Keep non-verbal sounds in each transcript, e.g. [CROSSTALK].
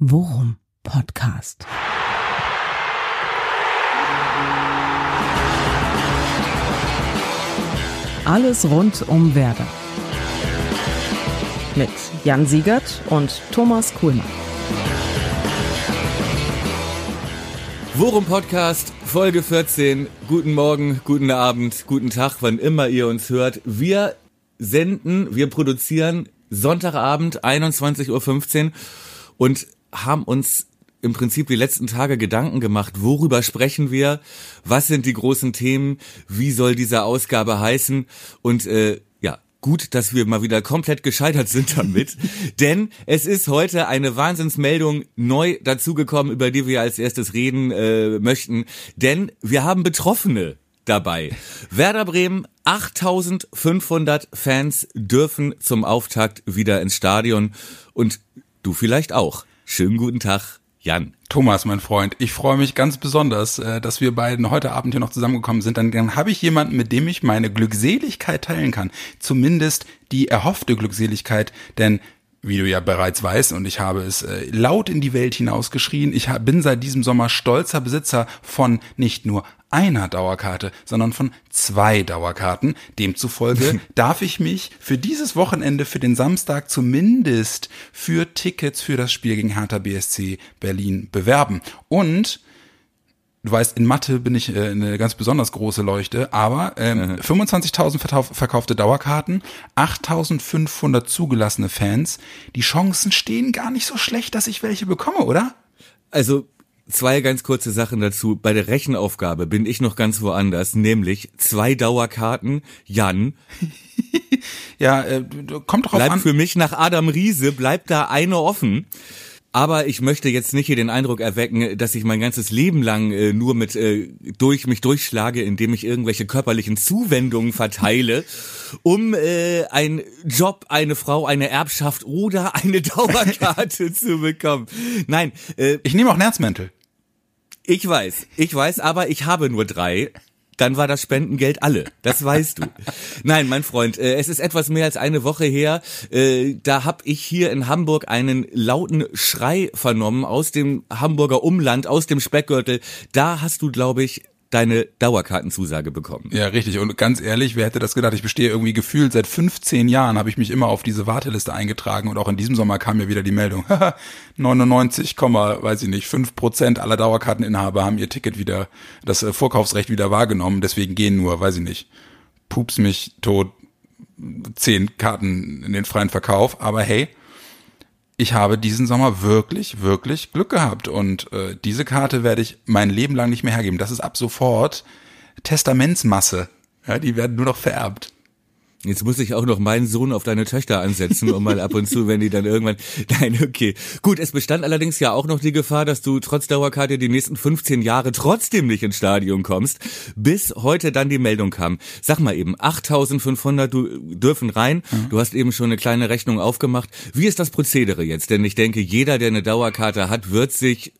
Worum Podcast. Alles rund um Werder. Mit Jan Siegert und Thomas Kuhlmann. Worum Podcast, Folge 14. Guten Morgen, guten Abend, guten Tag, wann immer ihr uns hört. Wir senden, wir produzieren Sonntagabend, 21.15 Uhr und haben uns im Prinzip die letzten Tage Gedanken gemacht, worüber sprechen wir, was sind die großen Themen, wie soll diese Ausgabe heißen und äh, ja, gut, dass wir mal wieder komplett gescheitert sind damit, [LAUGHS] denn es ist heute eine Wahnsinnsmeldung neu dazugekommen, über die wir als erstes reden äh, möchten, denn wir haben Betroffene dabei. Werder Bremen, 8500 Fans dürfen zum Auftakt wieder ins Stadion und du vielleicht auch. Schönen guten Tag, Jan. Thomas, mein Freund, ich freue mich ganz besonders, äh, dass wir beiden heute Abend hier noch zusammengekommen sind. Dann, dann habe ich jemanden, mit dem ich meine Glückseligkeit teilen kann. Zumindest die erhoffte Glückseligkeit, denn wie du ja bereits weißt, und ich habe es äh, laut in die Welt hinausgeschrien, ich bin seit diesem Sommer stolzer Besitzer von nicht nur einer Dauerkarte, sondern von zwei Dauerkarten. Demzufolge [LAUGHS] darf ich mich für dieses Wochenende, für den Samstag zumindest für Tickets für das Spiel gegen Hertha BSC Berlin bewerben. Und Du weißt, in Mathe bin ich äh, eine ganz besonders große Leuchte, aber ähm, 25.000 verkaufte Dauerkarten, 8.500 zugelassene Fans. Die Chancen stehen gar nicht so schlecht, dass ich welche bekomme, oder? Also zwei ganz kurze Sachen dazu. Bei der Rechenaufgabe bin ich noch ganz woanders, nämlich zwei Dauerkarten, Jan. [LAUGHS] ja, äh, kommt drauf bleibt an. für mich nach Adam Riese, bleibt da eine offen. Aber ich möchte jetzt nicht hier den Eindruck erwecken, dass ich mein ganzes Leben lang äh, nur mit äh, durch mich durchschlage, indem ich irgendwelche körperlichen Zuwendungen verteile, [LAUGHS] um äh, einen Job, eine Frau, eine Erbschaft oder eine [LAUGHS] Dauerkarte zu bekommen. Nein, äh, ich nehme auch Nerzmäntel. Ich weiß, ich weiß, aber ich habe nur drei dann war das Spendengeld alle. Das weißt du. Nein, mein Freund, äh, es ist etwas mehr als eine Woche her. Äh, da habe ich hier in Hamburg einen lauten Schrei vernommen aus dem Hamburger Umland, aus dem Speckgürtel. Da hast du, glaube ich, deine Dauerkartenzusage bekommen. Ja, richtig. Und ganz ehrlich, wer hätte das gedacht? Ich bestehe irgendwie gefühlt seit 15 Jahren, habe ich mich immer auf diese Warteliste eingetragen und auch in diesem Sommer kam mir wieder die Meldung. [LAUGHS] 99, weiß ich nicht, 5 Prozent aller Dauerkarteninhaber haben ihr Ticket wieder, das äh, Vorkaufsrecht wieder wahrgenommen. Deswegen gehen nur, weiß ich nicht, pups mich tot, zehn Karten in den freien Verkauf. Aber hey, ich habe diesen Sommer wirklich, wirklich Glück gehabt. Und äh, diese Karte werde ich mein Leben lang nicht mehr hergeben. Das ist ab sofort Testamentsmasse. Ja, die werden nur noch vererbt. Jetzt muss ich auch noch meinen Sohn auf deine Töchter ansetzen, um mal ab und zu, wenn die dann irgendwann. [LAUGHS] Nein, okay. Gut, es bestand allerdings ja auch noch die Gefahr, dass du trotz Dauerkarte die nächsten 15 Jahre trotzdem nicht ins Stadion kommst, bis heute dann die Meldung kam. Sag mal eben, 8500 du, dürfen rein. Mhm. Du hast eben schon eine kleine Rechnung aufgemacht. Wie ist das Prozedere jetzt? Denn ich denke, jeder, der eine Dauerkarte hat, wird sich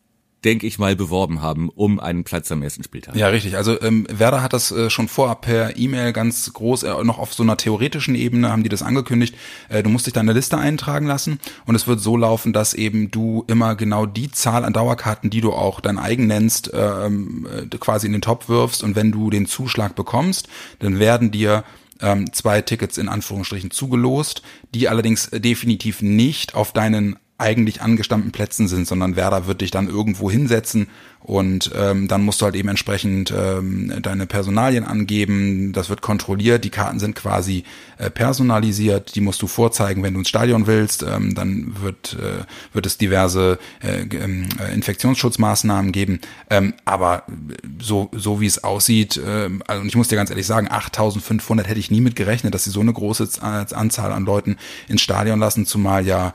denke ich mal, beworben haben um einen Platz am ersten Spieltag. Ja, richtig. Also ähm, Werder hat das äh, schon vorab per E-Mail ganz groß, äh, noch auf so einer theoretischen Ebene haben die das angekündigt. Äh, du musst dich da in der Liste eintragen lassen und es wird so laufen, dass eben du immer genau die Zahl an Dauerkarten, die du auch dein eigen nennst, ähm, äh, quasi in den Top wirfst und wenn du den Zuschlag bekommst, dann werden dir ähm, zwei Tickets in Anführungsstrichen zugelost, die allerdings definitiv nicht auf deinen eigentlich angestammten Plätzen sind, sondern Werder wird dich dann irgendwo hinsetzen und ähm, dann musst du halt eben entsprechend ähm, deine Personalien angeben. Das wird kontrolliert. Die Karten sind quasi äh, personalisiert. Die musst du vorzeigen, wenn du ins Stadion willst. Ähm, dann wird äh, wird es diverse äh, ähm, äh, Infektionsschutzmaßnahmen geben. Ähm, aber so so wie es aussieht, äh, also ich muss dir ganz ehrlich sagen, 8.500 hätte ich nie mit gerechnet, dass sie so eine große Anzahl an Leuten ins Stadion lassen, zumal ja äh,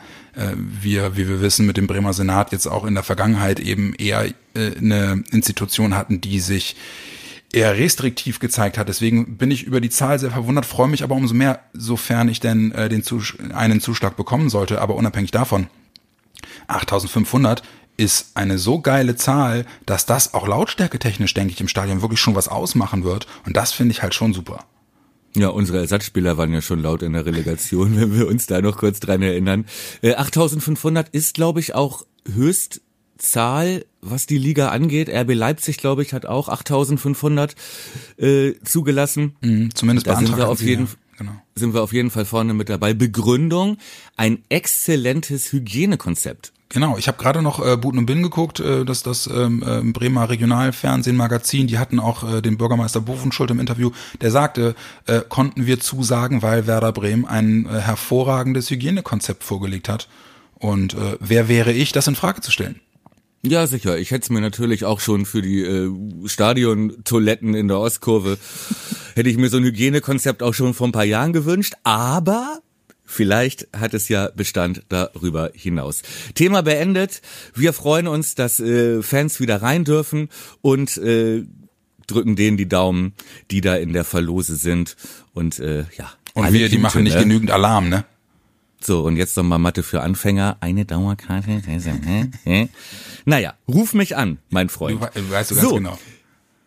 wir, wie wir wissen, mit dem Bremer Senat jetzt auch in der Vergangenheit eben eher äh, eine Institution hatten, die sich eher restriktiv gezeigt hat. Deswegen bin ich über die Zahl sehr verwundert, freue mich aber umso mehr, sofern ich denn äh, den Zus einen Zuschlag bekommen sollte. Aber unabhängig davon, 8500 ist eine so geile Zahl, dass das auch lautstärketechnisch, denke ich, im Stadion wirklich schon was ausmachen wird. Und das finde ich halt schon super. Ja, unsere Ersatzspieler waren ja schon laut in der Relegation, [LAUGHS] wenn wir uns da noch kurz dran erinnern. Äh, 8500 ist, glaube ich, auch Höchstzahl, was die Liga angeht. RB Leipzig, glaube ich, hat auch 8500 äh, zugelassen. Mhm, zumindest Da sind wir auf jeden ja, genau. sind wir auf jeden Fall vorne mit dabei. Begründung, ein exzellentes Hygienekonzept. Genau, ich habe gerade noch äh, Buten und Bin geguckt, äh, das das ähm, äh, Bremer Regionalfernsehen-Magazin, die hatten auch äh, den Bürgermeister Bofenschuld im Interview, der sagte, äh, konnten wir zusagen, weil Werder Bremen ein äh, hervorragendes Hygienekonzept vorgelegt hat. Und äh, wer wäre ich, das in Frage zu stellen? Ja, sicher. Ich hätte es mir natürlich auch schon für die äh, Stadiontoiletten in der Ostkurve, hätte ich mir so ein Hygienekonzept auch schon vor ein paar Jahren gewünscht. Aber vielleicht hat es ja Bestand darüber hinaus. Thema beendet. Wir freuen uns, dass äh, Fans wieder rein dürfen und äh, drücken denen die Daumen, die da in der Verlose sind. Und äh, ja. Und wir, die Gute, machen nicht ne? genügend Alarm, ne? So, und jetzt nochmal Mathe für Anfänger. Eine Dauerkarte. naja, ruf mich an, mein Du, Freund. we- weißt du ganz So. genau.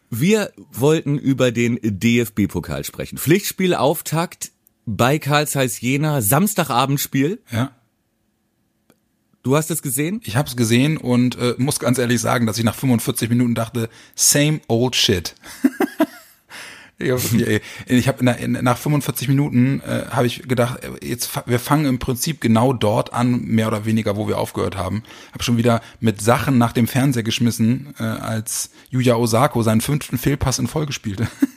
Wir wollten über den DFB-Pokal sprechen. Pflichtspielauftakt bei Karl Zeiss Jena, Samstagabendspiel. Ja. Du hast es gesehen? Ich habe es gesehen und äh, muss ganz ehrlich sagen, dass ich nach 45 Minuten dachte, same old shit. [LAUGHS] ich habe nach, nach 45 Minuten äh, habe ich gedacht, äh, jetzt wir fangen im Prinzip genau dort an, mehr oder weniger, wo wir aufgehört haben. Habe schon wieder mit Sachen nach dem Fernseher geschmissen, äh, als Yuya Osako seinen fünften Fehlpass in Folge spielte. [LAUGHS]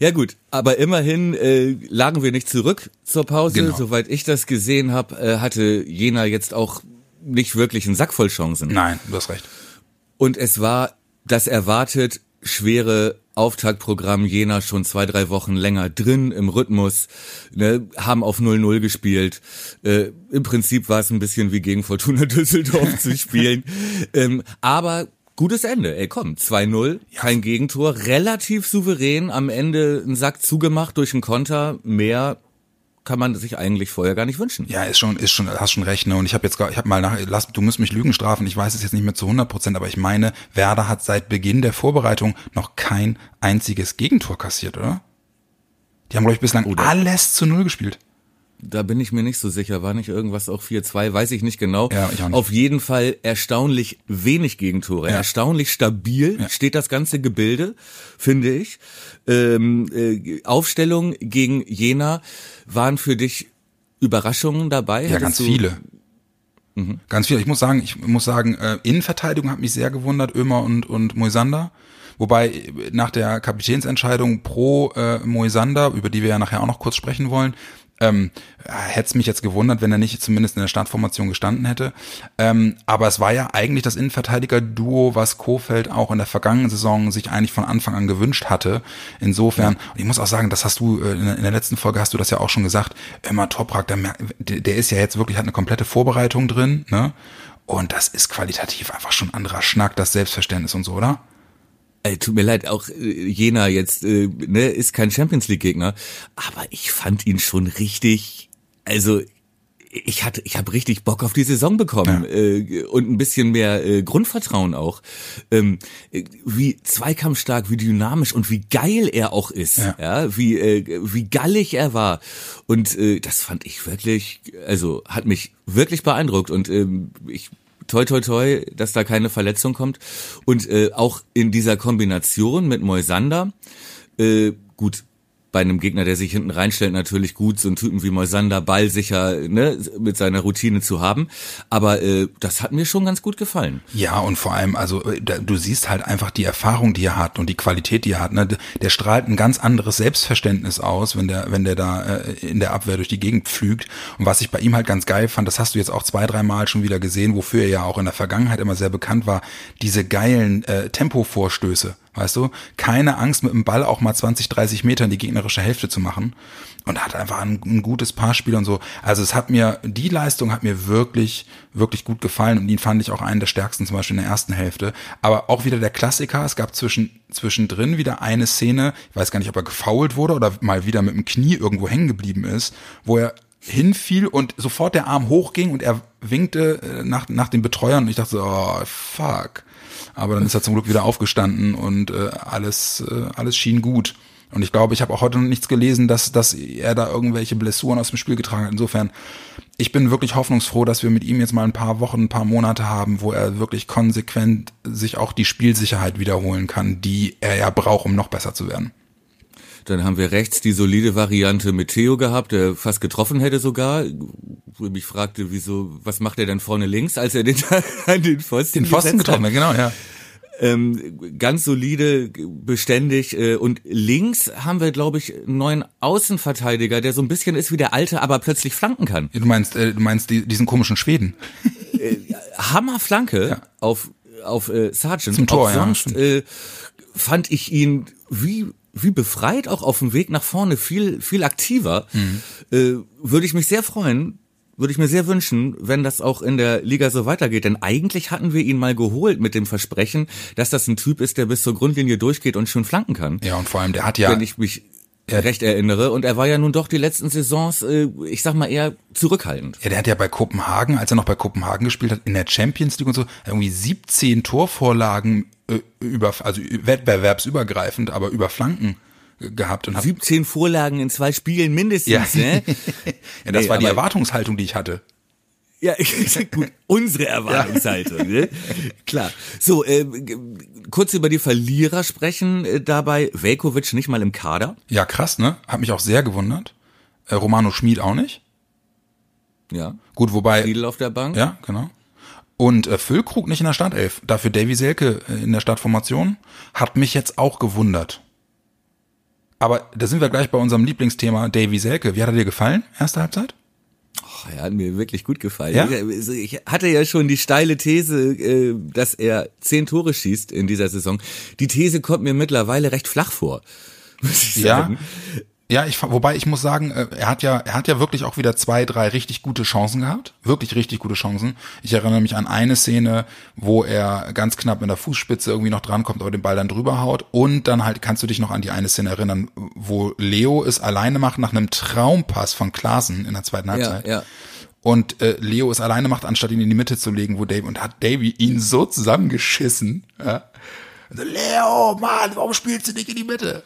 Ja gut, aber immerhin äh, lagen wir nicht zurück zur Pause. Genau. Soweit ich das gesehen habe, äh, hatte Jena jetzt auch nicht wirklich einen Sack voll Chancen. Nein, du hast recht. Und es war das erwartet schwere Auftaktprogramm Jena schon zwei, drei Wochen länger drin im Rhythmus, ne, haben auf 0-0 gespielt. Äh, Im Prinzip war es ein bisschen wie gegen Fortuna [LAUGHS] Düsseldorf zu spielen. [LAUGHS] Ähm, aber gutes Ende. Ey, komm, 2-0, kein Gegentor, relativ souverän, am Ende einen Sack zugemacht durch einen Konter. Mehr kann man sich eigentlich vorher gar nicht wünschen. Ja, ist schon, ist schon, hast schon recht, ne? Und ich habe jetzt, gar- ich habe mal nach, lass, du musst mich Lügen strafen. Ich weiß es jetzt nicht mehr zu 100 Prozent, aber ich meine, Werder hat seit Beginn der Vorbereitung noch kein einziges Gegentor kassiert, oder? Die haben glaube ich bislang Oder- alles zu null gespielt. Da bin ich mir nicht so sicher. War nicht irgendwas auch 4-2? Weiß ich nicht genau. Ja, ich auch nicht. Auf jeden Fall erstaunlich wenig Gegentore. Ja. Erstaunlich stabil Ja. steht das ganze Gebilde, finde ich. Ähm, äh, Aufstellung gegen Jena waren für dich Überraschungen dabei? Ja, Hattest ganz viele. Ganz viele. Ich muss sagen, ich muss sagen, äh, Innenverteidigung hat mich sehr gewundert, Ömer und, und Moisander. Wobei äh, nach der Kapitänsentscheidung pro äh, Moisander, über die wir ja nachher auch noch kurz sprechen wollen, ähm, hätte es mich jetzt gewundert, wenn er nicht zumindest in der Startformation gestanden hätte. Ähm, aber es war ja eigentlich das Innenverteidiger-Duo, was Kofeld auch in der vergangenen Saison sich eigentlich von Anfang an gewünscht hatte. Insofern, und ich muss auch sagen, das hast du äh, in der- letzten Folge hast du das ja auch schon gesagt, immer Toprak, der der ist ja jetzt wirklich, hat eine komplette Vorbereitung drin, ne? Und das ist qualitativ einfach schon anderer Schnack, das Selbstverständnis und so, oder? Ey, tut mir leid, auch äh, Jena jetzt äh, ne, ist kein Champions League Gegner, aber ich fand ihn schon richtig, also ich hatte, ich habe richtig Bock auf die Saison bekommen äh, und ein bisschen mehr äh, Grundvertrauen auch, ähm, äh, wie zweikampfstark, wie dynamisch und wie geil er auch ist, ja, Ja. wie äh, wie gallig er war. Und äh, das fand ich wirklich, also hat mich wirklich beeindruckt. Und ähm, ich toi toi toi, dass da keine Verletzung kommt. Und äh, auch in dieser Kombination mit Moisander, äh, gut, bei einem Gegner, der sich hinten reinstellt, natürlich gut, so einen Typen wie Moisander ballsicher ne, mit seiner Routine zu haben. Aber äh, das hat mir schon ganz gut gefallen. Ja, und vor allem, also äh, da- du siehst halt einfach die Erfahrung, die er hat und die Qualität, die er hat. Ne? Der strahlt ein ganz anderes Selbstverständnis aus, wenn der, wenn der da äh, in der Abwehr durch die Gegend pflügt. Und was ich bei ihm halt ganz geil fand, das hast du jetzt auch zwei, drei Mal schon wieder gesehen, wofür er ja auch in der Vergangenheit immer sehr bekannt war, diese geilen äh, Tempovorstöße. Weißt du, keine Angst mit dem Ball auch mal 20, 30 Meter in die gegnerische Hälfte zu machen und hat einfach ein, ein gutes Passspiel und so. Also es hat mir, die Leistung hat mir wirklich, wirklich gut gefallen und ihn fand ich auch einen der stärksten zum Beispiel in der ersten Hälfte. Aber auch wieder der Klassiker, es gab zwischen, zwischendrin wieder eine Szene, ich weiß gar nicht, ob er gefoult wurde oder mal wieder mit dem Knie irgendwo hängen geblieben ist, wo er hinfiel und sofort der Arm hochging und er winkte äh, nach, nach den Betreuern und ich dachte so, oh, fuck. Aber dann ist er zum Glück wieder aufgestanden und äh, alles, äh, alles schien gut. Und ich glaube, ich habe auch heute noch nichts gelesen, dass, dass er da irgendwelche Blessuren aus dem Spiel getragen hat. Insofern, ich bin wirklich hoffnungsfroh, dass wir mit ihm jetzt mal ein paar Wochen, ein paar Monate haben, wo er wirklich konsequent sich auch die Spielsicherheit wiederholen kann, die er ja braucht, um noch besser zu werden. Dann haben wir rechts die solide Variante mit Theo gehabt, der fast getroffen hätte sogar. Wo ich mich fragte, wieso, was macht er denn vorne links, als er den, [LAUGHS] an den Pfosten Den Pfosten getroffen, hat. genau, ja. Ähm, ganz solide, beständig. Äh, und links haben wir, glaube ich, einen neuen Außenverteidiger, der so ein bisschen ist wie der alte, aber plötzlich flanken kann. Du meinst, äh, du meinst die, diesen komischen Schweden? Äh, Hammerflanke ja. auf auf äh, Sargent. Zum Tor, auch sonst ja, äh, fand ich ihn wie wie befreit auch auf dem Weg nach vorne viel viel aktiver. Mhm. Äh, würde ich mich sehr freuen, würde ich mir sehr wünschen, wenn das auch in der Liga so weitergeht. Denn eigentlich hatten wir ihn mal geholt mit dem Versprechen, dass das ein Typ ist, der bis zur Grundlinie durchgeht und schon flanken kann. Ja, und vor allem, der hat ja. Wenn ich mich recht erinnere. Und er war ja nun doch die letzten Saisons, äh, ich sag mal, eher zurückhaltend. Ja, der hat ja bei Kopenhagen, als er noch bei Kopenhagen gespielt hat, in der Champions League und so, irgendwie 17 Torvorlagen äh, über, also wettbewerbsübergreifend, aber über Flanken gehabt und 17 Vorlagen in zwei Spielen mindestens. Ja, ne? [LAUGHS] ja das nee, war die Erwartungshaltung, die ich hatte. Ja, [LAUGHS] gut, unsere Erwartungshaltung, ja. ne? Klar. So, äh, kurz über die Verlierer sprechen äh, dabei. Velkovic nicht mal im Kader. Ja, krass, ne? Hat mich auch sehr gewundert. Äh, Romano Schmid auch nicht. Ja. Gut, wobei. Friedel auf der Bank. Ja, genau. Und äh, Füllkrug nicht in der Startelf. Dafür Davy Selke äh, in der Startformation. Hat mich jetzt auch gewundert. Aber da sind wir gleich bei unserem Lieblingsthema Davy Selke. Wie hat er dir gefallen, erste Halbzeit? Oh, er hat mir wirklich gut gefallen. Ja? Ich hatte ja schon die steile These, äh, dass er zehn Tore schießt in dieser Saison. Die These kommt mir mittlerweile recht flach vor. Muss ich sagen. Ja, ja, ich, wobei ich muss sagen, äh, er hat ja, er hat ja wirklich auch wieder zwei, drei richtig gute Chancen gehabt. Wirklich richtig gute Chancen. Ich erinnere mich an eine Szene, wo er ganz knapp mit der Fußspitze irgendwie noch drankommt, aber den Ball dann drüber haut. Und dann halt, kannst du dich noch an die eine Szene erinnern, wo Leo es alleine macht nach einem Traumpass von Klaassen in der zweiten Halbzeit. Ja, ja. Und äh, Leo es alleine macht, anstatt ihn in die Mitte zu legen, wo Dave, und hat Davy ihn so zusammengeschissen. Ja? Leo, Mann, warum spielst du nicht in die Mitte?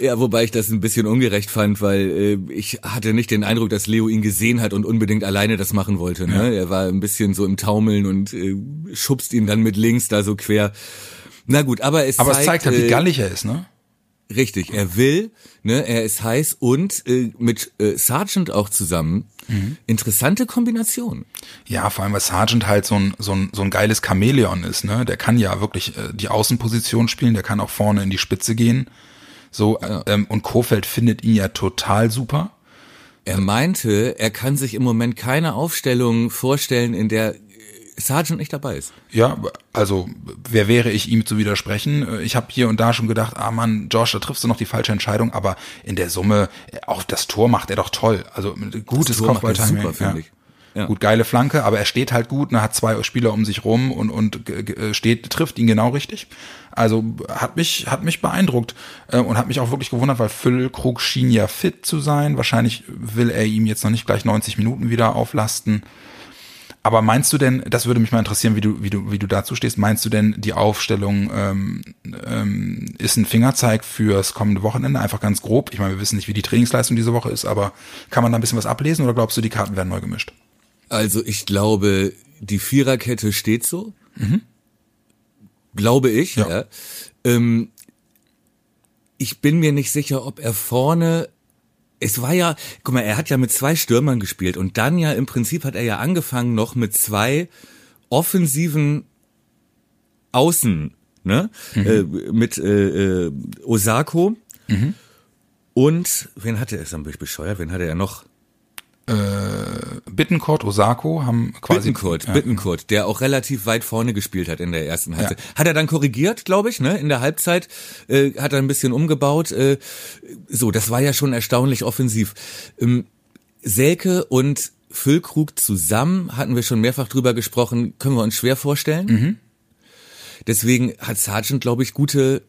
Ja, wobei ich das ein bisschen ungerecht fand, weil äh, ich hatte nicht den Eindruck, dass Leo ihn gesehen hat und unbedingt alleine das machen wollte. Ne? Ja. Er war ein bisschen so im Taumeln und äh, schubst ihn dann mit links da so quer. Na gut, aber es aber zeigt, es zeigt halt, wie äh, gallig er ist, ne? Richtig, er will, ne, er ist heiß und äh, mit äh, Sargent auch zusammen. Mhm. Interessante Kombination. Ja, vor allem weil Sargent halt so ein, so ein, so ein geiles Chamäleon ist, ne? Der kann ja wirklich äh, die Außenposition spielen, der kann auch vorne in die Spitze gehen. So, ja. ähm, und Kofeld findet ihn ja total super. Er meinte, er kann sich im Moment keine Aufstellung vorstellen, in der Sargent nicht dabei ist. Ja, also wer wäre ich ihm zu widersprechen? Ich habe hier und da schon gedacht, ah Mann, Josh, da triffst du noch die falsche Entscheidung, aber in der Summe, auch das Tor macht er doch toll. Also gutes Kopfballtiming. Super, finde ja. ich. Ja. Gut, geile Flanke, aber er steht halt gut, ne, hat zwei Spieler um sich rum und, und steht, trifft ihn genau richtig. Also hat mich, hat mich beeindruckt äh, und hat mich auch wirklich gewundert, weil Füllkrug schien ja fit zu sein. Wahrscheinlich will er ihm jetzt noch nicht gleich 90 Minuten wieder auflasten. Aber meinst du denn, das würde mich mal interessieren, wie du, wie du, wie du dazu stehst, meinst du denn, die Aufstellung ähm, ähm, ist ein Fingerzeig fürs kommende Wochenende? Einfach ganz grob. Ich meine, wir wissen nicht, wie die Trainingsleistung diese Woche ist, aber kann man da ein bisschen was ablesen oder glaubst du, die Karten werden neu gemischt? Also ich glaube, die Viererkette steht so. Mhm. Glaube ich. Ja. ja. Ähm, ich bin mir nicht sicher, ob er vorne es war ja, guck mal, er hat ja mit zwei Stürmern gespielt und dann ja im Prinzip hat er ja angefangen noch mit zwei offensiven Außen, ne? Mhm. Äh, mit äh, äh, Osako mhm. und wen hatte er, ist ein bisschen bescheuert, wen hatte er noch? Äh, Bittencourt, Osako haben quasi Bittencourt, ja. Bittencourt, der auch relativ weit vorne gespielt hat in der ersten Halbzeit. Ja. Hat er dann korrigiert, glaube ich, ne? In der Halbzeit äh, hat er ein bisschen umgebaut. Äh, so, das war ja schon erstaunlich offensiv. Ähm, Selke und Füllkrug zusammen hatten wir schon mehrfach drüber gesprochen, können wir uns schwer vorstellen. Mhm. Deswegen hat Sargent, glaube ich, gute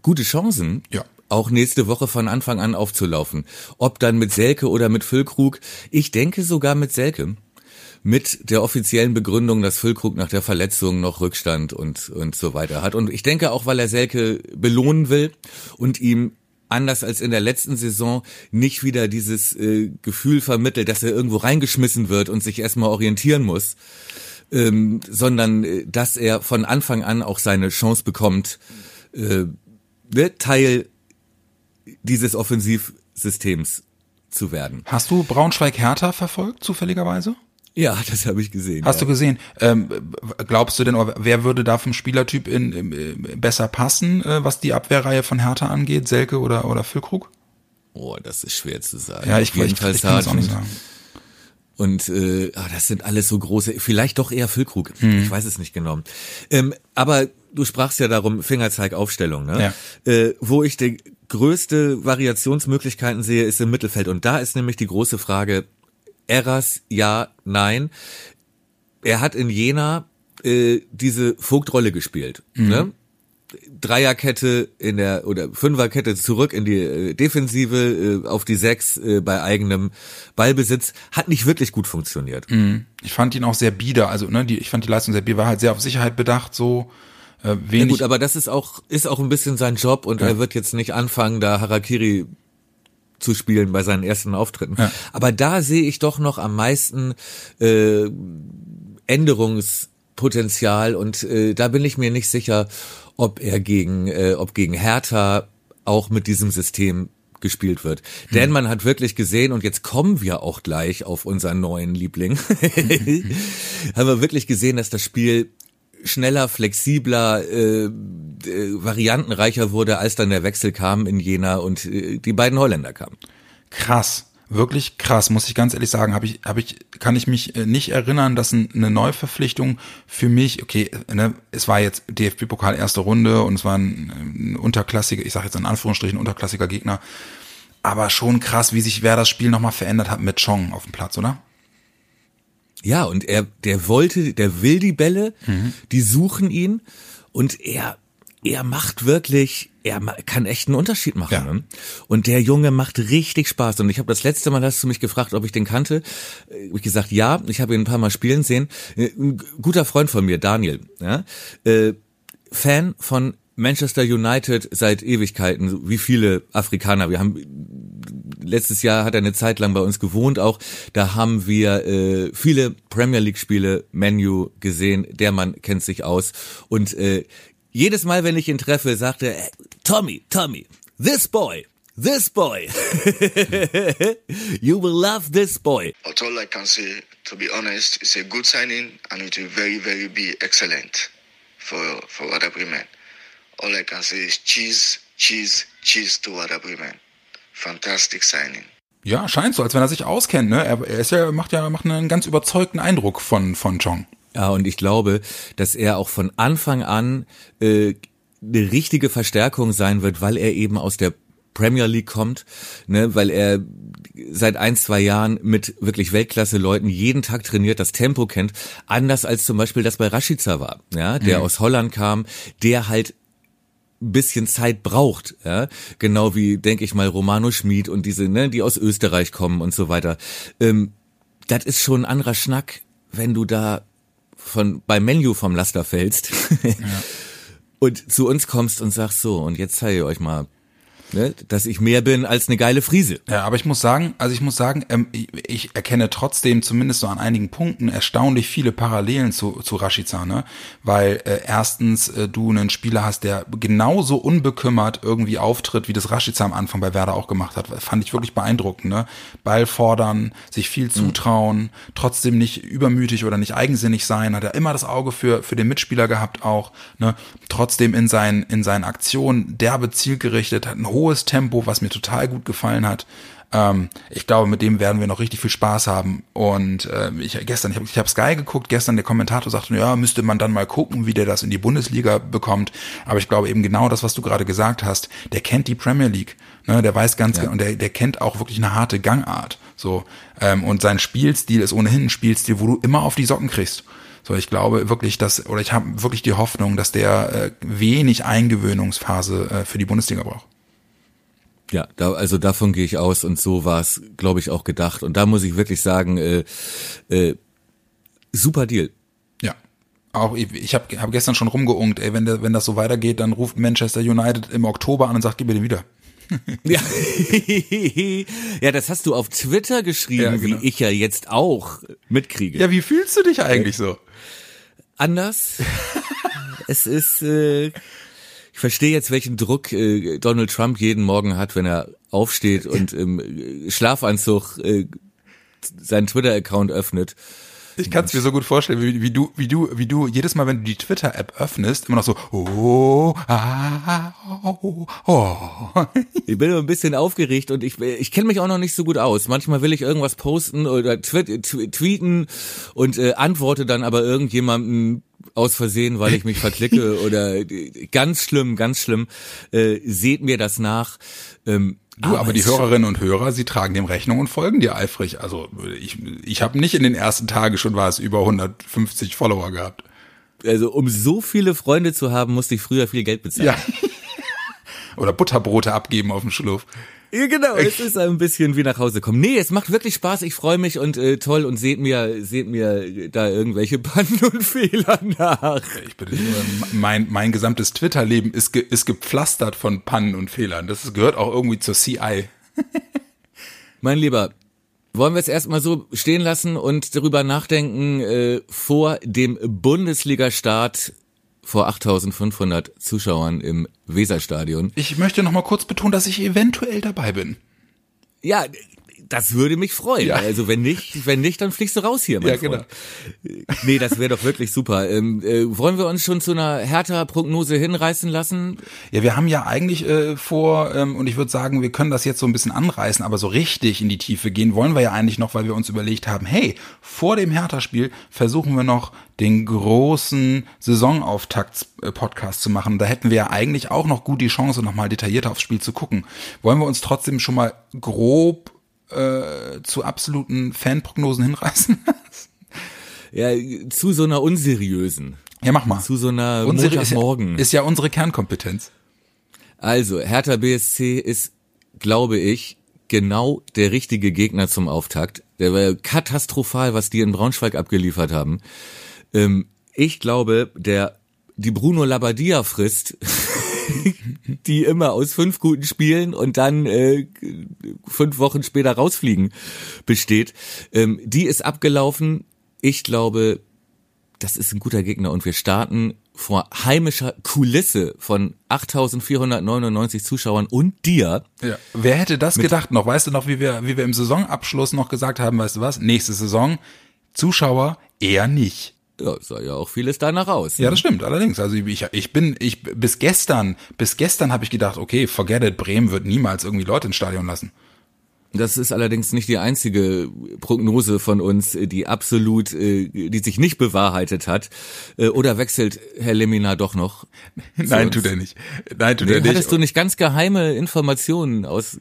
gute Chancen. Ja auch nächste Woche von Anfang an aufzulaufen. Ob dann mit Selke oder mit Füllkrug. Ich denke sogar mit Selke. Mit der offiziellen Begründung, dass Füllkrug nach der Verletzung noch Rückstand und, und so weiter hat. Und ich denke auch, weil er Selke belohnen will und ihm anders als in der letzten Saison nicht wieder dieses äh, Gefühl vermittelt, dass er irgendwo reingeschmissen wird und sich erstmal orientieren muss, ähm, sondern äh, dass er von Anfang an auch seine Chance bekommt, äh, wird Teil dieses Offensivsystems zu werden. Hast du Braunschweig-Hertha verfolgt, zufälligerweise? Ja, das habe ich gesehen. Hast ja. du gesehen? Ähm, glaubst du denn, wer würde da vom Spielertyp in, in, besser passen, äh, was die Abwehrreihe von Hertha angeht? Selke oder, oder Füllkrug? Oh, das ist schwer zu sagen. Ja, ich, ich, ich kann das auch nicht sagen. Und äh, ah, das sind alles so große, vielleicht doch eher Füllkrug. Hm. Ich weiß es nicht genau. Ähm, aber du sprachst ja darum, Fingerzeig-Aufstellung, ne? Ja. Äh, wo ich die größte Variationsmöglichkeiten sehe, ist im Mittelfeld. Und da ist nämlich die große Frage, Eras, ja, nein. Er hat in Jena äh, diese Vogtrolle gespielt. Mhm. Ne? Dreierkette in der oder Fünferkette zurück in die äh, Defensive äh, auf die Sechs äh, bei eigenem Ballbesitz hat nicht wirklich gut funktioniert. Mhm. Ich fand ihn auch sehr bieder, also ne, die, ich fand die Leistung sehr bieder, war halt sehr auf Sicherheit bedacht, so äh, wenig. Ja gut, aber das ist auch ist auch ein bisschen sein Job und ja. er wird jetzt nicht anfangen, da Harakiri zu spielen bei seinen ersten Auftritten. Ja. Aber da sehe ich doch noch am meisten äh, Änderungspotenzial und äh, da bin ich mir nicht sicher, ob er gegen, äh, ob gegen Hertha auch mit diesem System gespielt wird. Hm. Denn man hat wirklich gesehen, und jetzt kommen wir auch gleich auf unseren neuen Liebling, [LAUGHS] [LAUGHS] haben wir wirklich gesehen, dass das Spiel schneller, flexibler, äh, äh, variantenreicher wurde, als dann der Wechsel kam in Jena und äh, die beiden Holländer kamen. Krass wirklich krass, muss ich ganz ehrlich sagen, habe ich, habe ich, kann ich mich äh, nicht erinnern, dass eine Neuverpflichtung für mich, okay, ne, es war jetzt DFB-Pokal erste Runde und es war ein, ein unterklassiger, ich sage jetzt in Anführungsstrichen unterklassiger Gegner, aber schon krass, wie sich wer das Spiel nochmal verändert hat mit Chong auf dem Platz, oder? Ja, und er, der wollte, der will die Bälle, mhm. die suchen ihn und er er macht wirklich, er kann echt einen Unterschied machen. Ja. Ne? Und der Junge macht richtig Spaß. Und ich habe das letzte Mal, hast du mich gefragt, ob ich den kannte. Äh, ich gesagt, ja, ich habe ihn ein paar Mal spielen sehen. Äh, ein guter Freund von mir, Daniel, ja, äh, Fan von Manchester United seit Ewigkeiten, wie viele Afrikaner. Wir haben letztes Jahr hat er eine Zeit lang bei uns gewohnt auch. Da haben wir äh, viele Premier League Spiele Menu gesehen. Der Mann kennt sich aus und äh, jedes Mal, wenn ich ihn treffe, sagte er, Tommy, Tommy, this boy, this boy. [LAUGHS] you will love this boy. But all I can say, to be honest, it's a good signing and it will very, very be excellent for, for Wada Bremen. All I can say is cheese, cheese, cheese to Wada Bremen. Fantastic signing. Ja, scheint so, als wenn er sich auskennt, ne? Er, er ist ja, macht ja, macht einen ganz überzeugten Eindruck von, von Chong. Ja, und ich glaube, dass er auch von Anfang an äh, eine richtige Verstärkung sein wird, weil er eben aus der Premier League kommt, ne, weil er seit ein, zwei Jahren mit wirklich Weltklasse-Leuten jeden Tag trainiert, das Tempo kennt, anders als zum Beispiel das bei Rashica war, ja, der mhm. aus Holland kam, der halt bisschen Zeit braucht, ja, genau wie, denke ich mal, Romano Schmid und diese, ne, die aus Österreich kommen und so weiter. Ähm, das ist schon ein anderer Schnack, wenn du da von beim Menu vom Laster fällst [LAUGHS] ja. und zu uns kommst und sagst so und jetzt zeige ich euch mal ne, dass ich mehr bin als eine geile Friese. Ja, aber ich muss sagen, also ich muss sagen, ähm, ich, ich erkenne trotzdem zumindest so an einigen Punkten erstaunlich viele Parallelen zu, zu Rashica, ne? Weil äh, erstens äh, du einen Spieler hast, der genauso unbekümmert irgendwie auftritt, wie das Rashica am Anfang bei Werder auch gemacht hat. Fand ich wirklich beeindruckend, ne? Ball fordern, sich viel mhm. zutrauen, mhm. trotzdem nicht übermütig oder nicht eigensinnig sein, hat er immer das Auge für, für den Mitspieler gehabt auch, ne? Trotzdem in seinen, in seinen Aktionen derbe zielgerichtet, hat ein hohes Tempo, was mir total gut gefallen hat. Ähm, ich glaube, mit dem werden wir noch richtig viel Spaß haben. Und äh, ich gestern, ich habe ich hab Sky geguckt, gestern der Kommentator sagte, ja, müsste man dann mal gucken, wie der das in die Bundesliga bekommt. Aber ich glaube eben genau das, was du gerade gesagt hast, der kennt die Premier League. Ne, der weiß ganz ja. genau, und der, der kennt auch wirklich eine harte Gangart. So, ähm, und sein Spielstil ist ohnehin ein Spielstil, wo du immer auf die Socken kriegst. So, ich glaube wirklich, dass, oder ich habe wirklich die Hoffnung, dass der äh, wenig Eingewöhnungsphase äh, für die Bundesliga braucht. Ja, da, also davon gehe ich aus und so war es, glaube ich, auch gedacht. Und da muss ich wirklich sagen, äh, äh, super Deal. Ja. Auch ich, ich habe hab gestern schon rumgeungt, ey, wenn, der, wenn das so weitergeht, dann ruft Manchester United im Oktober an und sagt, gib mir den wieder. Ja. ja, das hast du auf Twitter geschrieben, Ja, genau. wie ich ja jetzt auch mitkriege. Ja, wie fühlst du dich eigentlich so? Anders. [LAUGHS] es ist, äh, ich verstehe jetzt, welchen Druck äh, Donald Trump jeden Morgen hat, wenn er aufsteht und im äh, Schlafanzug äh, seinen Twitter-Account öffnet. Ich kann es mir so gut vorstellen, wie, wie du, wie du, wie du jedes Mal, wenn du die Twitter-App öffnest, immer noch so, oh, ah, oh, oh. Ich bin nur ein bisschen aufgeregt und ich, ich kenne mich auch noch nicht so gut aus. Manchmal will ich irgendwas posten oder tweeten und äh, antworte dann aber irgendjemandem aus Versehen, weil ich mich verklicke [LAUGHS] oder ganz schlimm, ganz schlimm. Äh, seht mir das nach. Ähm, Du, aber die es ist Hörerinnen und Hörer, sie tragen dem Rechnung und folgen dir eifrig. Also ich, ich habe nicht in den ersten Tagen schon was über 150 Follower gehabt. Also um so viele Freunde zu haben, musste ich früher viel Geld bezahlen. Ja. [LAUGHS] Oder Butterbrote abgeben auf dem Schluff. Ja, genau. Es ist ein bisschen wie nach Hause kommen. Nee, es macht wirklich Spaß. Ich freue mich und äh, toll und seht mir, seht mir da irgendwelche [LAUGHS] Pannen und Fehler nach. Ich bitte, mein, mein gesamtes Twitter-Leben ist, ge, ist gepflastert von Pannen und Fehlern. Das gehört auch irgendwie zur CI. [LAUGHS] Mein Lieber, wollen wir es erstmal so stehen lassen und darüber nachdenken, äh, vor dem Bundesliga-Start vor 8500 Zuschauern im Weserstadion. Ich möchte noch mal kurz betonen, dass ich eventuell dabei bin. Ja, das würde mich freuen. Ja. Also wenn nicht, wenn nicht, dann fliegst du raus hier, mein Ja, genau. Freund. Nee, das wäre doch wirklich super. Ähm, äh, wollen wir uns schon zu einer härter Prognose hinreißen lassen? Ja, wir haben ja eigentlich äh, vor, ähm, und ich würde sagen, wir können das jetzt so ein bisschen anreißen, aber so richtig in die Tiefe gehen wollen wir ja eigentlich noch, weil wir uns überlegt haben, hey, vor dem Hertha-Spiel versuchen wir noch den großen Saisonauftakt-Podcast zu machen. Da hätten wir ja eigentlich auch noch gut die Chance, nochmal detaillierter aufs Spiel zu gucken. Wollen wir uns trotzdem schon mal grob äh, zu absoluten Fanprognosen hinreißen? [LAUGHS] Ja, zu so einer unseriösen. ja, mach mal. Zu so einer ja, Montagmorgen. ist ja unsere Kernkompetenz. Also, Hertha BSC ist, glaube ich, genau der richtige Gegner zum Auftakt. Der war katastrophal, was die in Braunschweig abgeliefert haben. Ähm, ich glaube, der die Bruno Labbadia frisst, [LAUGHS] die immer aus fünf guten Spielen und dann äh, fünf Wochen später rausfliegen besteht, ähm, die ist abgelaufen. Ich glaube, das ist ein guter Gegner und wir starten vor heimischer Kulisse von 8499 Zuschauern und dir. Ja. Wer hätte das gedacht noch? Weißt du noch, wie wir, wie wir im Saisonabschluss noch gesagt haben, weißt du was? Nächste Saison, Zuschauer eher nicht. Ja, sah ja auch vieles danach aus. Ja, das stimmt, allerdings. Also ich, ich bin, ich, bis gestern, bis gestern habe ich gedacht, okay, forget it, Bremen wird niemals irgendwie Leute ins Stadion lassen. Das ist allerdings nicht die einzige Prognose von uns, die absolut, äh, die sich nicht bewahrheitet hat. Äh, Oder wechselt Herr Lemina doch noch? Nein, uns? tut er nicht. Nein, tut Nee, er nicht. hattest du nicht ganz geheime Informationen aus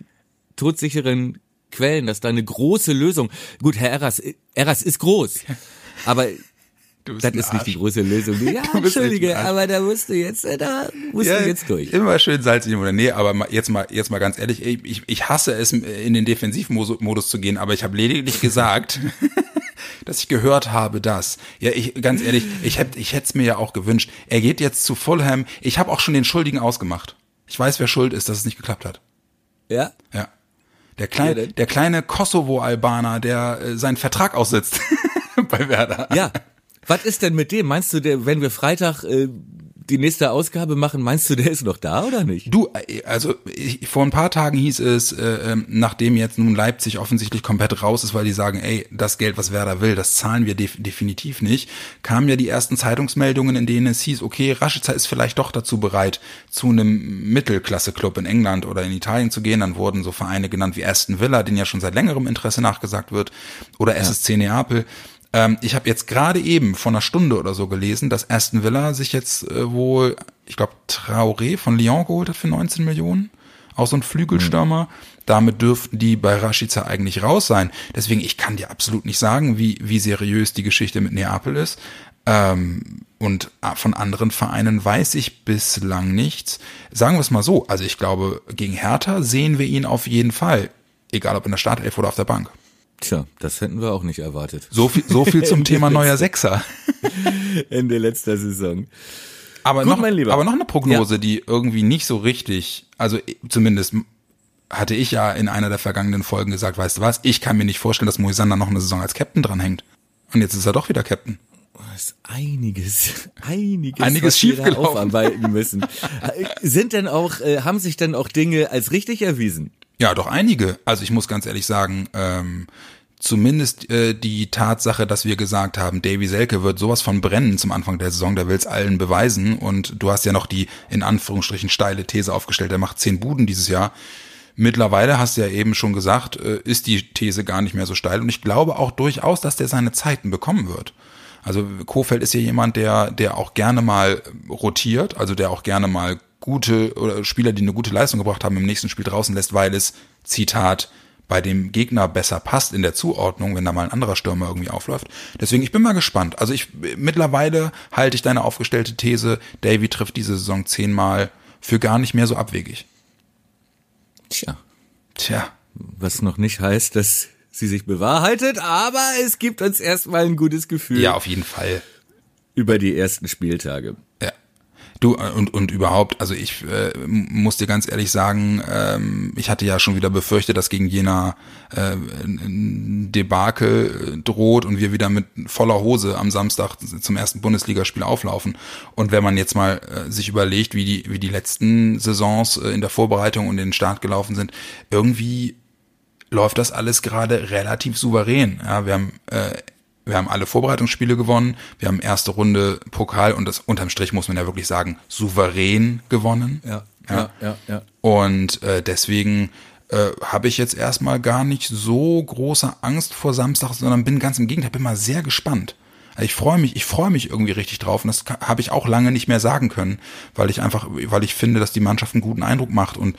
todsicheren Quellen, dass da eine große Lösung, gut, Herr Erras, Erras ist groß, [LAUGHS] aber das ist nicht die große Lösung. [LAUGHS] Ja, entschuldige, aber da musst du jetzt, äh, da musst du jetzt durch. Immer schön salzig oder nee, aber jetzt mal jetzt mal ganz ehrlich, ich, ich hasse es in den Defensivmodus zu gehen, aber ich habe lediglich [LAUGHS] gesagt, [LAUGHS] dass ich gehört habe, dass ja, ich ganz ehrlich, ich hätte ich hätte es mir ja auch gewünscht. Er geht jetzt zu Fulham. Ich habe auch schon den Schuldigen ausgemacht. Ich weiß, wer schuld ist, dass es nicht geklappt hat. Ja? Ja. Der kleine der kleine Kosovo-Albaner, der äh, seinen Vertrag aussitzt bei Werder. Ja. Was ist denn mit dem? Meinst du, der, wenn wir Freitag äh, die nächste Ausgabe machen, meinst du, der ist noch da oder nicht? Du, also ich, vor ein paar Tagen hieß es, äh, ähm, nachdem jetzt nun Leipzig offensichtlich komplett raus ist, weil die sagen, ey, das Geld, was Werder will, das zahlen wir def definitiv nicht, kamen ja die ersten Zeitungsmeldungen, in denen es hieß, okay, Rashica ist vielleicht doch dazu bereit, zu einem Mittelklasse-Club in England oder in Italien zu gehen. Dann wurden so Vereine genannt wie Aston Villa, den ja schon seit längerem Interesse nachgesagt wird, oder SSC Neapel. Ähm, ich habe jetzt gerade eben vor einer Stunde oder so gelesen, dass Aston Villa sich jetzt äh, wohl, ich glaube, Traoré von Lyon geholt hat für 19 Millionen. Auch so ein Flügelstürmer. Damit dürften die bei Rashica eigentlich raus sein. Deswegen, ich kann dir absolut nicht sagen, wie, wie seriös die Geschichte mit Neapel ist. Ähm, und von anderen Vereinen weiß ich bislang nichts. Sagen wir es mal so, also ich glaube, gegen Hertha sehen wir ihn auf jeden Fall. Egal ob in der Startelf oder auf der Bank. Tja, das hätten wir auch nicht erwartet. So viel, so viel zum [LAUGHS] Thema neuer Sechser. [LAUGHS] Ende letzter Saison. Aber Gut, noch, aber noch eine Prognose, die irgendwie nicht so richtig, also zumindest hatte ich ja in einer der vergangenen Folgen gesagt, weißt du was, ich kann mir nicht vorstellen, dass Moisander noch eine Saison als Captain dranhängt. Und jetzt ist er doch wieder Captain. Das ist [LAUGHS] einiges, einiges, Einiges schiefgelaufen. aufarbeiten müssen. Äh, Sind denn auch, äh, haben sich denn auch Dinge als richtig erwiesen? Ja, doch einige. Also ich muss ganz ehrlich sagen, ähm, zumindest äh, die Tatsache, dass wir gesagt haben, Davy Selke wird sowas von brennen zum Anfang der Saison, der will es allen beweisen und du hast ja noch die in Anführungsstrichen steile These aufgestellt, der macht zehn Buden dieses Jahr. Mittlerweile hast du ja eben schon gesagt, äh, ist die These gar nicht mehr so steil und ich glaube auch durchaus, dass der seine Zeiten bekommen wird. Also Kofeld ist ja jemand, der, der auch gerne mal rotiert, also der auch gerne mal gute oder Spieler, die eine gute Leistung gebracht haben, im nächsten Spiel draußen lässt, weil es, Zitat, bei dem Gegner besser passt in der Zuordnung, wenn da mal ein anderer Stürmer irgendwie aufläuft. Deswegen, ich bin mal gespannt. Also ich, mittlerweile halte ich deine aufgestellte These, Davy trifft diese Saison zehnmal für gar nicht mehr so abwegig. Tja, Tja, was noch nicht heißt, dass sie sich bewahrheitet, aber es gibt uns erstmal ein gutes Gefühl ja, auf jeden Fall. über die ersten Spieltage. Du äh, und und überhaupt, also ich äh, muss dir ganz ehrlich sagen, ähm, ich hatte ja schon wieder befürchtet, dass gegen Jena äh, Debakel äh, droht und wir wieder mit voller Hose am Samstag zum ersten Bundesligaspiel auflaufen. Und wenn man jetzt mal äh, sich überlegt, wie die wie die letzten Saisons äh, in der Vorbereitung und in den Start gelaufen sind, irgendwie läuft das alles gerade relativ souverän. Ja, wir haben äh, wir haben alle Vorbereitungsspiele gewonnen, wir haben erste Runde Pokal und das unterm Strich muss man ja wirklich sagen, souverän gewonnen. Ja, ja, ja, ja. Und äh, deswegen äh, habe ich jetzt erstmal gar nicht so große Angst vor Samstag, sondern bin ganz im Gegenteil, bin mal sehr gespannt. Also Ich freue mich, ich freue mich irgendwie richtig drauf und das habe ich auch lange nicht mehr sagen können, weil ich einfach, weil ich finde, dass die Mannschaft einen guten Eindruck macht und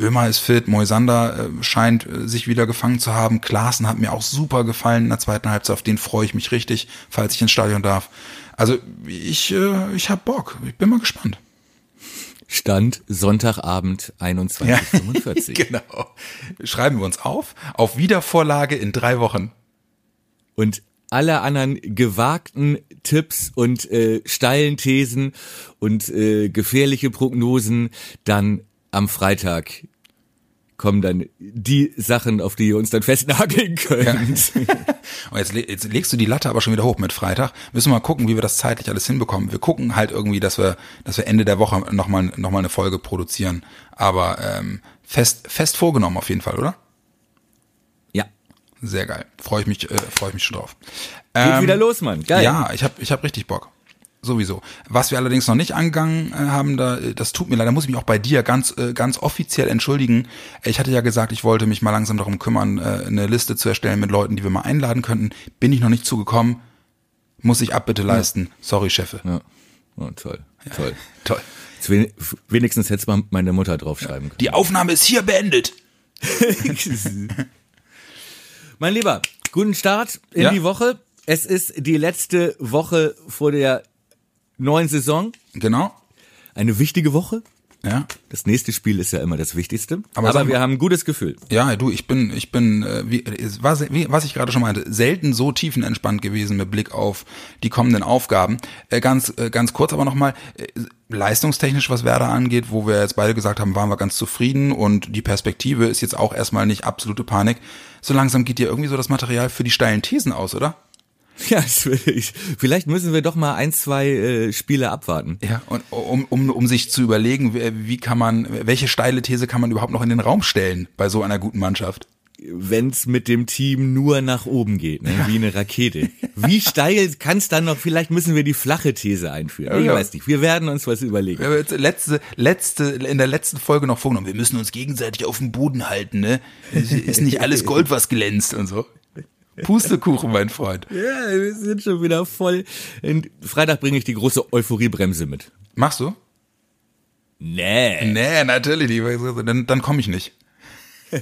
Ömer ist fit, Moisander äh, scheint äh, sich wieder gefangen zu haben, Klaassen hat mir auch super gefallen in der zweiten Halbzeit, auf den freue ich mich richtig, falls ich ins Stadion darf. Also ich, äh, ich hab Bock, ich bin mal gespannt. Stand Sonntagabend 21.45 [LAUGHS] genau. Schreiben wir uns auf, auf Wiedervorlage in drei Wochen. Und alle anderen gewagten Tipps und äh, steilen Thesen und äh, gefährliche Prognosen dann am Freitag kommen dann die Sachen, auf die ihr uns dann festnageln könnt. [LAUGHS] Und jetzt, jetzt legst du die Latte aber schon wieder hoch mit Freitag. Müssen wir mal gucken, wie wir das zeitlich alles hinbekommen. Wir gucken halt irgendwie, dass wir, dass wir Ende der Woche nochmal noch mal eine Folge produzieren. Aber ähm, fest, fest vorgenommen auf jeden Fall, oder? ja, Sehr geil. Freue ich mich, äh, freue ich mich schon drauf. geht Ähm, wieder los, Mann. Geil. Ja, ich habe ich hab richtig Bock. Sowieso. Was wir allerdings noch nicht angegangen äh, haben, da, äh, das tut mir leid, da muss ich mich auch bei dir ganz, äh, ganz offiziell entschuldigen. Ich hatte ja gesagt, ich wollte mich mal langsam darum kümmern, eine Liste zu erstellen mit Leuten, die wir mal einladen könnten. Bin ich noch nicht zugekommen. Muss ich Abbitte leisten. Sorry, Chefe. Ja. Oh, toll, toll. [LAUGHS] Toll. Wenigstens hätte mal meine Mutter draufschreiben Die Aufnahme ist hier beendet. können. [LAUGHS] mein Lieber, guten Start in Ja. die Woche. Es ist die letzte Woche vor der neuen Saison. Genau. Eine wichtige Woche. Ja. Das nächste Spiel ist ja immer das Wichtigste. Aber Aber, sag mal- wir haben ein gutes Gefühl. Ja, du, ich bin, ich bin, äh, wie, es war, se- wie, was ich gerade schon meinte, selten so tiefenentspannt gewesen mit Blick auf die kommenden Aufgaben. Äh, ganz, äh, ganz kurz aber nochmal, äh, leistungstechnisch, was Werder angeht, wo wir jetzt beide gesagt haben, waren wir ganz zufrieden und die Perspektive ist jetzt auch erstmal nicht absolute Panik. So langsam geht dir irgendwie so das Material für die steilen Thesen aus, oder? [LAUGHS] Ja, es ich. vielleicht müssen wir doch mal ein, zwei äh, Spiele abwarten. Ja, und um, um, um sich zu überlegen, wie kann man, welche steile These kann man überhaupt noch in den Raum stellen bei so einer guten Mannschaft? Wenn's mit dem Team nur nach oben geht, ne? wie eine Rakete. Wie [LAUGHS] steil kann's dann noch? Vielleicht müssen wir die flache These einführen. Ich Ja. weiß nicht. Wir werden uns was überlegen. Wir haben jetzt letzte, letzte, in der letzten Folge noch vorgenommen, wir müssen uns gegenseitig auf dem Boden halten, ne? Es Ist nicht alles Gold, was glänzt und so. Pustekuchen, mein Freund. Ja, wir sind schon wieder voll. In Freitag bringe ich die große Euphoriebremse mit. Machst du? Nee. Nee, natürlich. Dann, dann komme ich nicht. [LAUGHS]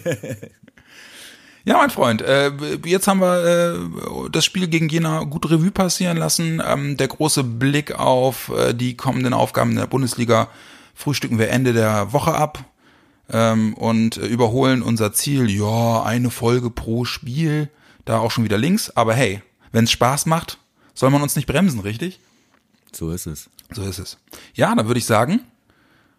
Ja, mein Freund, äh, jetzt haben wir äh, das Spiel gegen Jena gut Revue passieren lassen. Ähm, der große Blick auf äh, die kommenden Aufgaben in der Bundesliga frühstücken wir Ende der Woche ab ähm, und überholen unser Ziel, ja, eine Folge pro Spiel, da auch schon wieder links. Aber hey, wenn es Spaß macht, soll man uns nicht bremsen, richtig? So ist es. So ist es. Ja, dann würde ich sagen,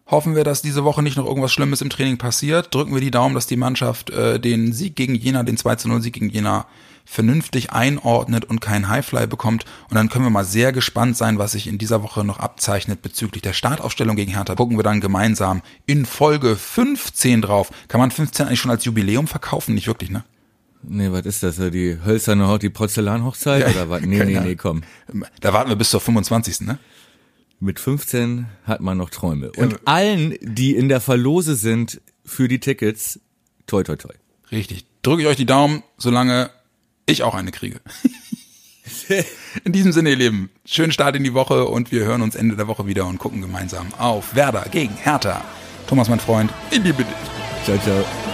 hoffen wir, dass diese Woche nicht noch irgendwas Schlimmes im Training passiert. Drücken wir die Daumen, dass die Mannschaft äh, den Sieg gegen Jena, den 2 0 Sieg gegen Jena vernünftig einordnet und keinen Highfly bekommt. Und dann können wir mal sehr gespannt sein, was sich in dieser Woche noch abzeichnet bezüglich der Startaufstellung gegen Hertha. Gucken wir dann gemeinsam in Folge 15 drauf. Kann man 15 eigentlich schon als Jubiläum verkaufen? Nicht wirklich, ne? Nee, was ist das? Die hölzerne Haut, die Porzellanhochzeit ja, oder was? Nee, nee, nee, komm. Da warten wir bis zur 25. ne? Mit 15 hat man noch Träume. Und ja. allen, die in der Verlose sind für die Tickets, toi toi toi. Richtig. Drücke ich euch die Daumen, solange ich auch eine kriege. [LAUGHS] in diesem Sinne, ihr Lieben, schönen Start in die Woche und wir hören uns Ende der Woche wieder und gucken gemeinsam auf Werder gegen Hertha. Thomas, mein Freund, ich liebe dich. Ciao, ciao.